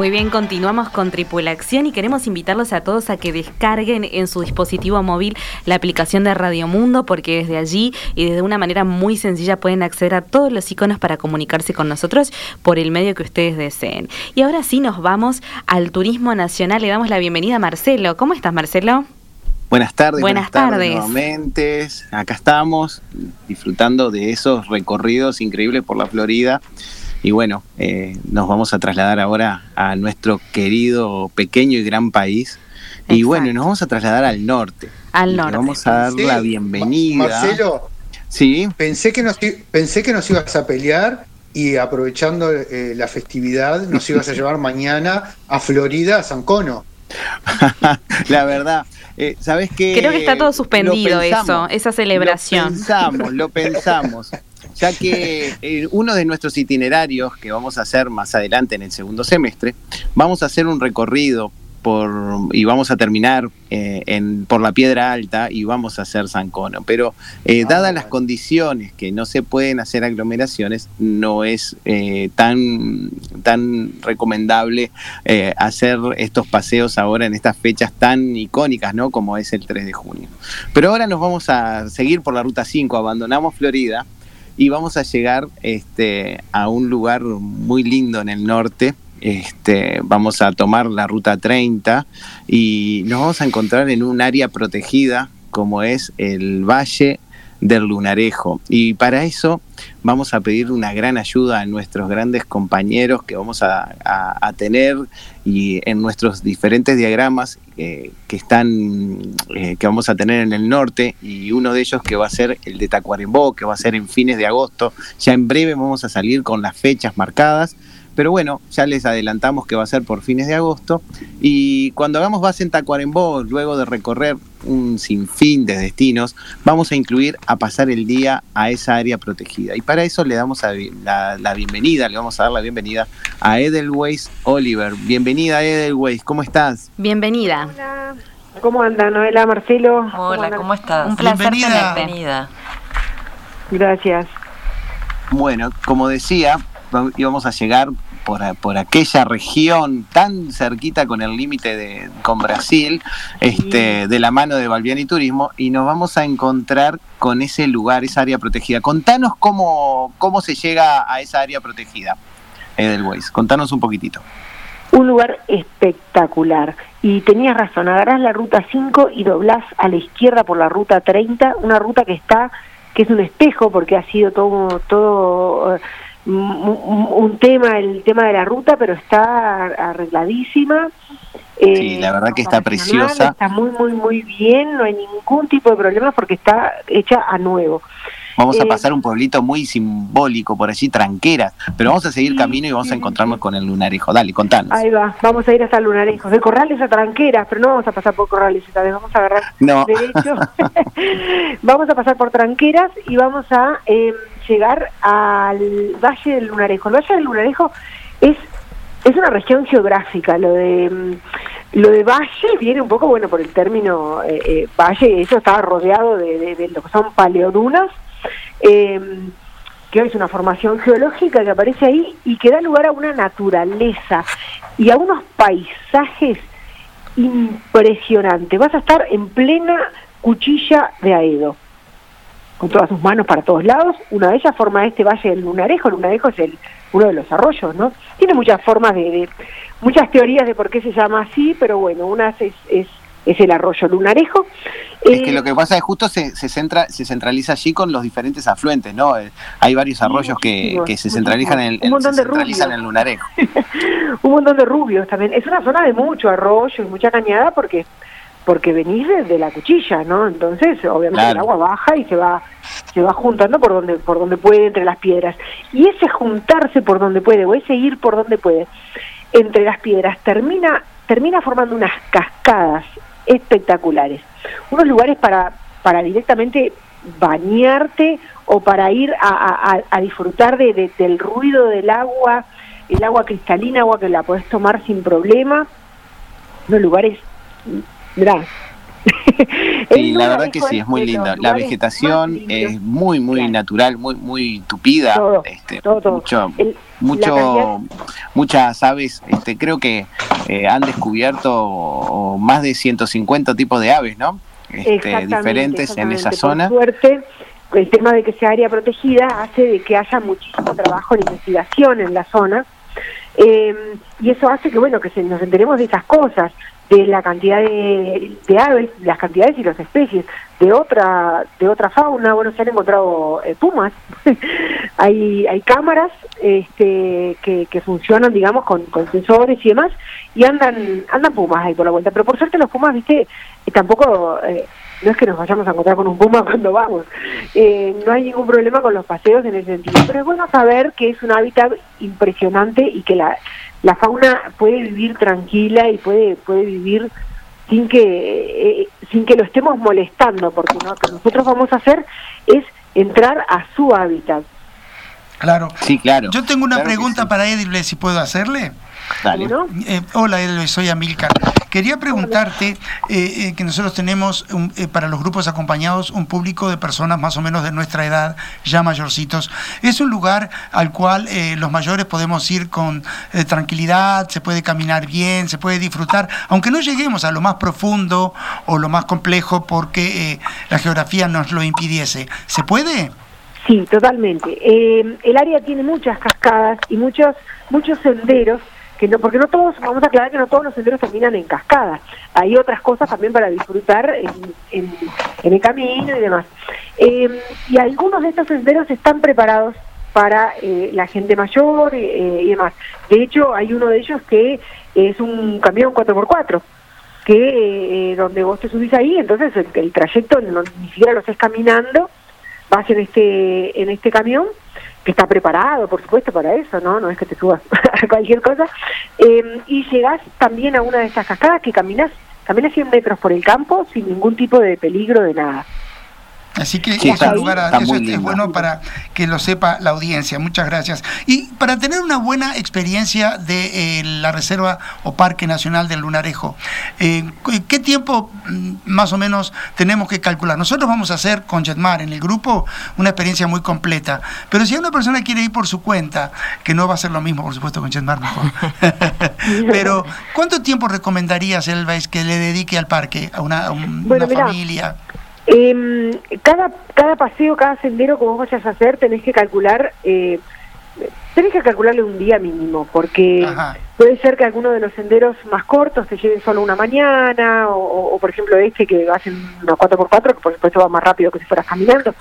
Muy bien, continuamos con Tripulación y queremos invitarlos a todos a que descarguen en su dispositivo móvil la aplicación de Radio Mundo porque desde allí y desde una manera muy sencilla pueden acceder a todos los iconos para comunicarse con nosotros por el medio que ustedes deseen. Y ahora sí nos vamos al turismo nacional. Le damos la bienvenida a Marcelo. ¿Cómo estás, Marcelo? Buenas tardes. Buenas, tardes. Nuevamente, acá estamos disfrutando de esos recorridos increíbles por la Florida. Y bueno, eh, nos vamos a trasladar ahora a nuestro querido, pequeño y gran país. Y bueno, nos vamos a trasladar al norte. Al norte. Vamos a dar la bienvenida. Marcelo, sí. Pensé que, nos, pensé que nos ibas a pelear y aprovechando eh, la festividad nos ibas a llevar mañana a Florida, a San Cono. la verdad, eh, ¿sabes qué? Creo que está todo suspendido eso, esa celebración. Lo pensamos, lo pensamos ya que eh, uno de nuestros itinerarios que vamos a hacer más adelante en el segundo semestre, vamos a hacer un recorrido por, y vamos a terminar eh, en, por la Piedra Alta y vamos a hacer San Cono. Pero eh, ah, dadas las condiciones que no se pueden hacer aglomeraciones, no es tan, tan recomendable hacer estos paseos ahora en estas fechas tan icónicas, ¿no? Como es el 3 de junio. Pero ahora nos vamos a seguir por la Ruta 5, abandonamos Florida y vamos a llegar este, a un lugar muy lindo en el norte. Este, vamos a tomar la ruta 30 y nos vamos a encontrar en un área protegida como es el Valle del Lunarejo. Y para eso vamos a pedir una gran ayuda a nuestros grandes compañeros que vamos a, tener y en nuestros diferentes diagramas eh, que están eh, que vamos a tener en el norte y uno de ellos que va a ser el de Tacuarembó que va a ser en fines de agosto ya en breve vamos a salir con las fechas marcadas pero bueno, ya les adelantamos que va a ser por fines de agosto. Y cuando hagamos base en Tacuarembó, luego de recorrer un sinfín de destinos, vamos a incluir a pasar el día a esa área protegida. Y para eso le damos la, bienvenida, le vamos a dar la bienvenida a Edelweiss Oliver. Bienvenida Edelweiss, ¿cómo estás? Bienvenida. Hola. ¿Cómo andan, Noela, Marcelo? Hola, ¿cómo, estás? Un placer Bienvenida. Bienvenida. Gracias. Bueno, como decía, íbamos a llegar por, por aquella región tan cerquita con el límite de, con Brasil, este, de la mano de Balbiani Turismo, y nos vamos a encontrar con ese lugar, esa área protegida. Contanos cómo, cómo se llega a esa área protegida, Edelweiss. Contanos un poquitito. Un lugar espectacular. Y tenías razón, agarrás la ruta 5 y doblás a la izquierda por la ruta 30, una ruta que está, que es un espejo porque ha sido todo, todo un, tema, el tema de la ruta, pero está arregladísima. Sí, la verdad que está eh, preciosa. Está muy, muy, muy bien, no hay ningún tipo de problema porque está hecha a nuevo. Vamos a eh, pasar un pueblito muy simbólico por allí, Tranqueras, pero vamos a seguir camino y vamos a encontrarnos con el Lunarejo. Dale, contanos. Ahí va, vamos a ir hasta el Lunarejo. De Corrales a Tranqueras, pero no vamos a pasar por Corrales esta vez, vamos a agarrar no. derecho. vamos a pasar por Tranqueras y vamos a eh, llegar al Valle del Lunarejo. El Valle del Lunarejo es, es una región geográfica, lo de... Mm, lo de valle viene un poco, bueno, por el término eh, eh, valle, eso estaba rodeado de, lo que son paleodunas, eh, que es una formación geológica que aparece ahí y que da lugar a una naturaleza y a unos paisajes impresionantes. Vas a estar en plena cuchilla de Aedo con todas sus manos para todos lados. Una de ellas forma este valle del Lunarejo. El Lunarejo es el, uno de los arroyos, ¿no? Tiene muchas formas de, muchas teorías de por qué se llama así, pero bueno, una es, es, es el arroyo Lunarejo. Es que eh, lo que pasa es justo se, se, centra, se centraliza allí con los diferentes afluentes, ¿no? Eh, hay varios arroyos que, que se centralizan en, el, se centralizan en el Lunarejo. un montón de rubios también. Es una zona de mucho arroyo y mucha cañada porque porque venís de, la cuchilla, ¿no? Entonces, obviamente el agua baja y se va se va juntando por donde, por donde puede entre las piedras. Y ese juntarse por donde puede, o ese ir por donde puede, entre las piedras, termina, termina formando unas cascadas espectaculares. Unos lugares para, para directamente bañarte o para ir a, disfrutar de, del ruido del agua, el agua cristalina, agua que la podés tomar sin problema. Unos lugares, mirá, Sí, la verdad que sí, es muy lindo. La vegetación es muy, muy natural, muy, muy tupida. este, Mucho, mucho muchas aves, este, creo que eh, han descubierto más de 150 tipos de aves, ¿no? Este, diferentes en esa zona. suerte, el tema de que sea área protegida hace de que haya muchísimo trabajo en investigación en la zona. Eh, y eso hace que bueno que se, nos enteremos de esas cosas de la cantidad de, aves, las cantidades y las especies de otra de otra fauna. Bueno, se han encontrado eh, pumas, hay hay cámaras este, que, que funcionan, digamos, con, con, sensores y demás, y andan andan pumas ahí por la vuelta. Pero por suerte los pumas, viste, tampoco eh, no es que nos vayamos a encontrar con un puma cuando vamos. Eh, no hay ningún problema con los paseos en ese sentido. Pero es bueno saber que es un hábitat impresionante y que la la fauna puede vivir tranquila y puede puede vivir sin que eh, sin que lo estemos molestando porque lo que nosotros vamos a hacer es entrar a su hábitat. Claro. Sí claro. Yo tengo una pregunta para Edible si puedo hacerle eh, hola, soy Amilcar. Quería preguntarte eh, eh, que nosotros tenemos para los grupos acompañados un público de personas más o menos de nuestra edad, ya mayorcitos. Es un lugar al cual los mayores podemos ir con tranquilidad, se puede caminar bien, se puede disfrutar, aunque no lleguemos a lo más profundo o lo más complejo porque la geografía nos lo impidiese. ¿Se puede? Sí, totalmente. el área tiene muchas cascadas y muchos, muchos senderos no, porque no todos, vamos a aclarar que no todos los senderos terminan en cascadas, hay otras cosas también para disfrutar en, el camino y demás. Em, y algunos de estos senderos están preparados para eh, la gente mayor eh, y demás. De hecho, hay uno de ellos que es un camión 4x4 que eh, donde vos te subís ahí, entonces el, trayecto ni siquiera lo estés caminando, vas en este en este camión que está preparado, por supuesto, para eso, ¿no? No es que te subas cualquier cosa. Eh, y llegás también a una de estas cascadas que caminas, caminas 100 metros por el campo sin ningún tipo de peligro de nada. Así que es un lugar, eso es, bueno para que lo sepa la audiencia. Muchas gracias. Y para tener una buena experiencia de eh, la Reserva o Parque Nacional del Lunarejo, eh, ¿qué tiempo mm, más o menos tenemos que calcular? Nosotros vamos a hacer con Jetmar en el grupo una experiencia muy completa, pero si una persona quiere ir por su cuenta, que no va a ser lo mismo, por supuesto, con Jetmar mejor, pero ¿cuánto tiempo recomendarías, Elvis, que le dedique al parque, a una, familia? Eh, cada, cada paseo, cada sendero que vos vayas a hacer, tenés que calcular, eh, tenés que calcularle un día mínimo, porque puede ser que alguno de los senderos más cortos te lleven solo una mañana, o, por ejemplo este que hacen unos 4x4, que por supuesto va más rápido que si fueras caminando.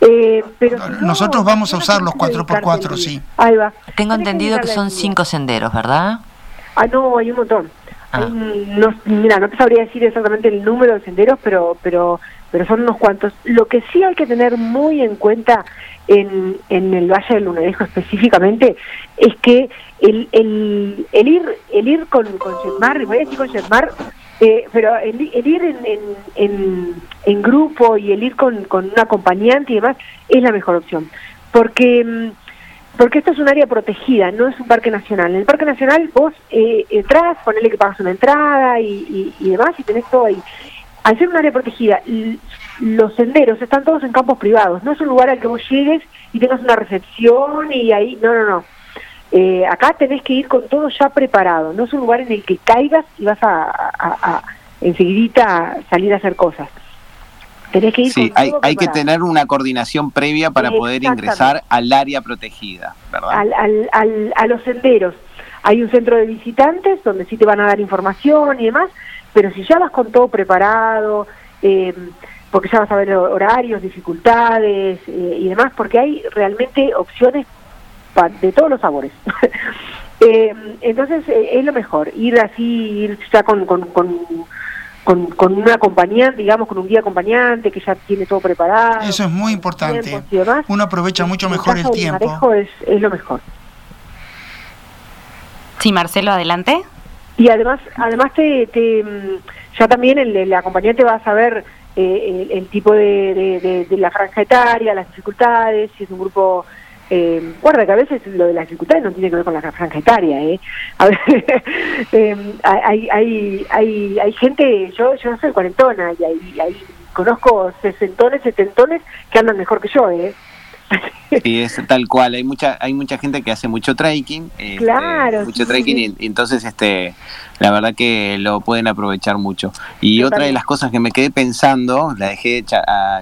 Eh, pero Nosotros vamos a usar los 4x4, sí. Ahí va. Tengo entendido que son cinco senderos, ¿verdad? Ah, no, hay un montón. Ah. no, mira, no te sabría decir exactamente el número de senderos, pero pero pero son unos cuantos. Lo que sí hay que tener muy en cuenta en, en el Valle del Lunarejo específicamente es que el, el, el ir el ir con, con Jetmar, voy a decir con Jetmar, eh, pero el, ir en, en, en, grupo y el ir con, con un acompañante y demás es la mejor opción. Porque mm, porque esto es un área protegida, no es un parque nacional. En el parque nacional vos eh, entras, ponele que pagas una entrada y, y, demás y tenés todo ahí al ser un área protegida, los senderos están todos en campos privados, no es un lugar al que vos llegues y tengas una recepción y ahí, no, no, no. Eh, acá tenés que ir con todo ya preparado, no es un lugar en el que caigas y vas a, a, enseguidita salir a hacer cosas. Tenés que ir sí, hay, hay que tener una coordinación previa para poder ingresar al área protegida, ¿verdad? Al, al, a los senderos. Hay un centro de visitantes donde sí te van a dar información y demás, pero si ya vas con todo preparado, eh, porque ya vas a ver horarios, dificultades eh, y demás, porque hay realmente opciones de todos los sabores. eh, entonces eh, es lo mejor, ir así, ir ya con, con, con, con, con un acompañante, digamos, con un guía acompañante que ya tiene todo preparado. Eso es muy importante. Uno aprovecha mucho mejor el tiempo. Es, es lo mejor. Sí, Marcelo, adelante. Y además, además te, te mm, ya también el, acompañante va a saber eh, el, tipo de, de, la franja etaria, las dificultades, si es un grupo eh, guarda que a veces lo de las dificultades no tiene que ver con la franja etaria, ¿eh? A ver, eh, hay, hay, hay, hay gente, yo, yo soy cuarentona y hay, hay, conozco sesentones, setentones que andan mejor que yo, ¿eh? Sí, es tal cual. Hay mucha, hay mucha gente que hace mucho trekking. Este, claro. mucho trekking y, entonces, este, la verdad que lo pueden aprovechar mucho. Y otra de las cosas que me quedé pensando, la dejé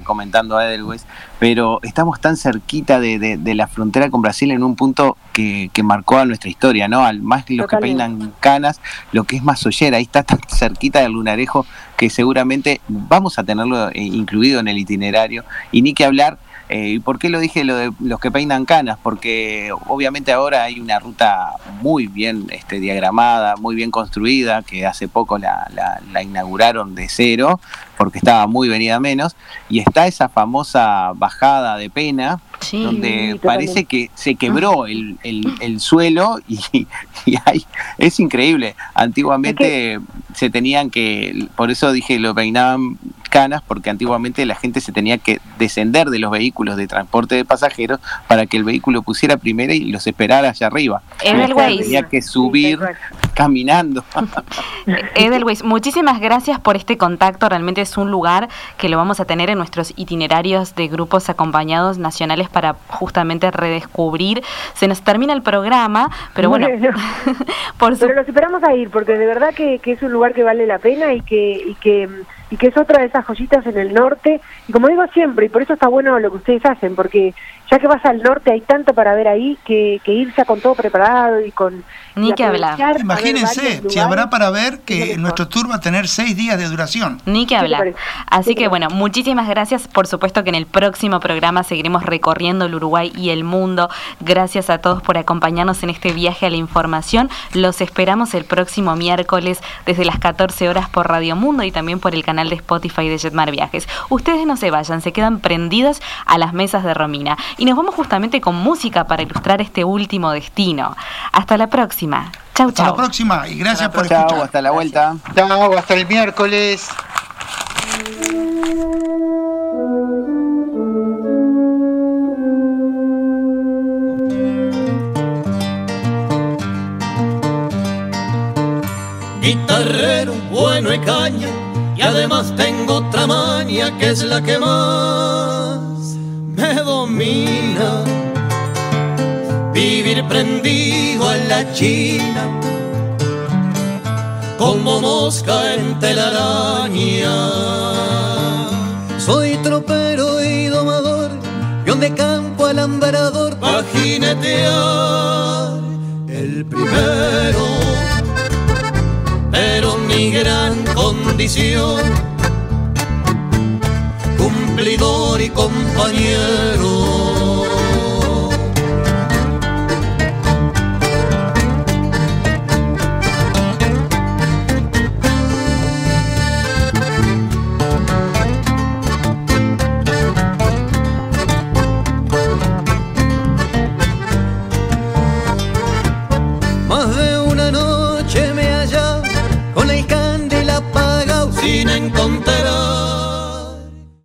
comentando a Edelweiss, pero estamos tan cerquita de, la frontera con Brasil en un punto que, marcó a nuestra historia, ¿no? Al más los que peinan canas, lo que es más ahí está tan cerquita del lunarejo que seguramente vamos a tenerlo eh, incluido en el itinerario. Y ni que hablar eh, ¿Y por qué lo dije lo de los que peinan canas? Porque obviamente ahora hay una ruta muy bien este, diagramada, muy bien construida, que hace poco la, la, inauguraron de cero, porque estaba muy venida menos, y está esa famosa bajada de pena, donde parece que se quebró el, el, suelo y, y hay, es increíble. Antiguamente se tenían que, por eso dije, lo peinaban canas, porque antiguamente la gente se tenía que descender de los vehículos de transporte de pasajeros para que el vehículo pusiera primera y los esperara allá arriba. Edelweiss. Tenía que subir caminando. Edelweiss, muchísimas gracias por este contacto. Realmente es un lugar que lo vamos a tener en nuestros itinerarios de grupos acompañados nacionales para justamente redescubrir. Se nos termina el programa, pero bueno. por Pero los esperamos a ir, porque de verdad que, que, es un lugar que vale la pena y que, y que y que es otra de esas joyitas en el norte. Y como digo siempre, y por eso está bueno lo que ustedes hacen, porque ya que vas al norte hay tanto para ver ahí que, que irse con todo preparado y con... Ni que hablar. Imagínense, si habrá para ver que nuestro tour va a tener seis días de duración. Ni que hablar. Así que bueno, muchísimas gracias. Por supuesto que en el próximo programa seguiremos recorriendo el Uruguay y el mundo. Gracias a todos por acompañarnos en este viaje a la información. Los esperamos el próximo miércoles desde las 14 horas por Radio Mundo y también por el canal de Spotify de Jetmar Viajes. Ustedes no se vayan, se quedan prendidos a las mesas de Romina. Y nos vamos justamente con música para ilustrar este último destino. Hasta la próxima. Chau, chau. Hasta la próxima y gracias por chau, escuchar. hasta la vuelta. Chau, hasta el miércoles. Guitarrero bueno y caña, y además tengo otra maña que es la que más me domina. Vivir prendido a la china, como mosca en telaraña. Soy tropero y domador, peón de campo alambrador, para el primero. Pero mi gran condición cumplidor y compañero.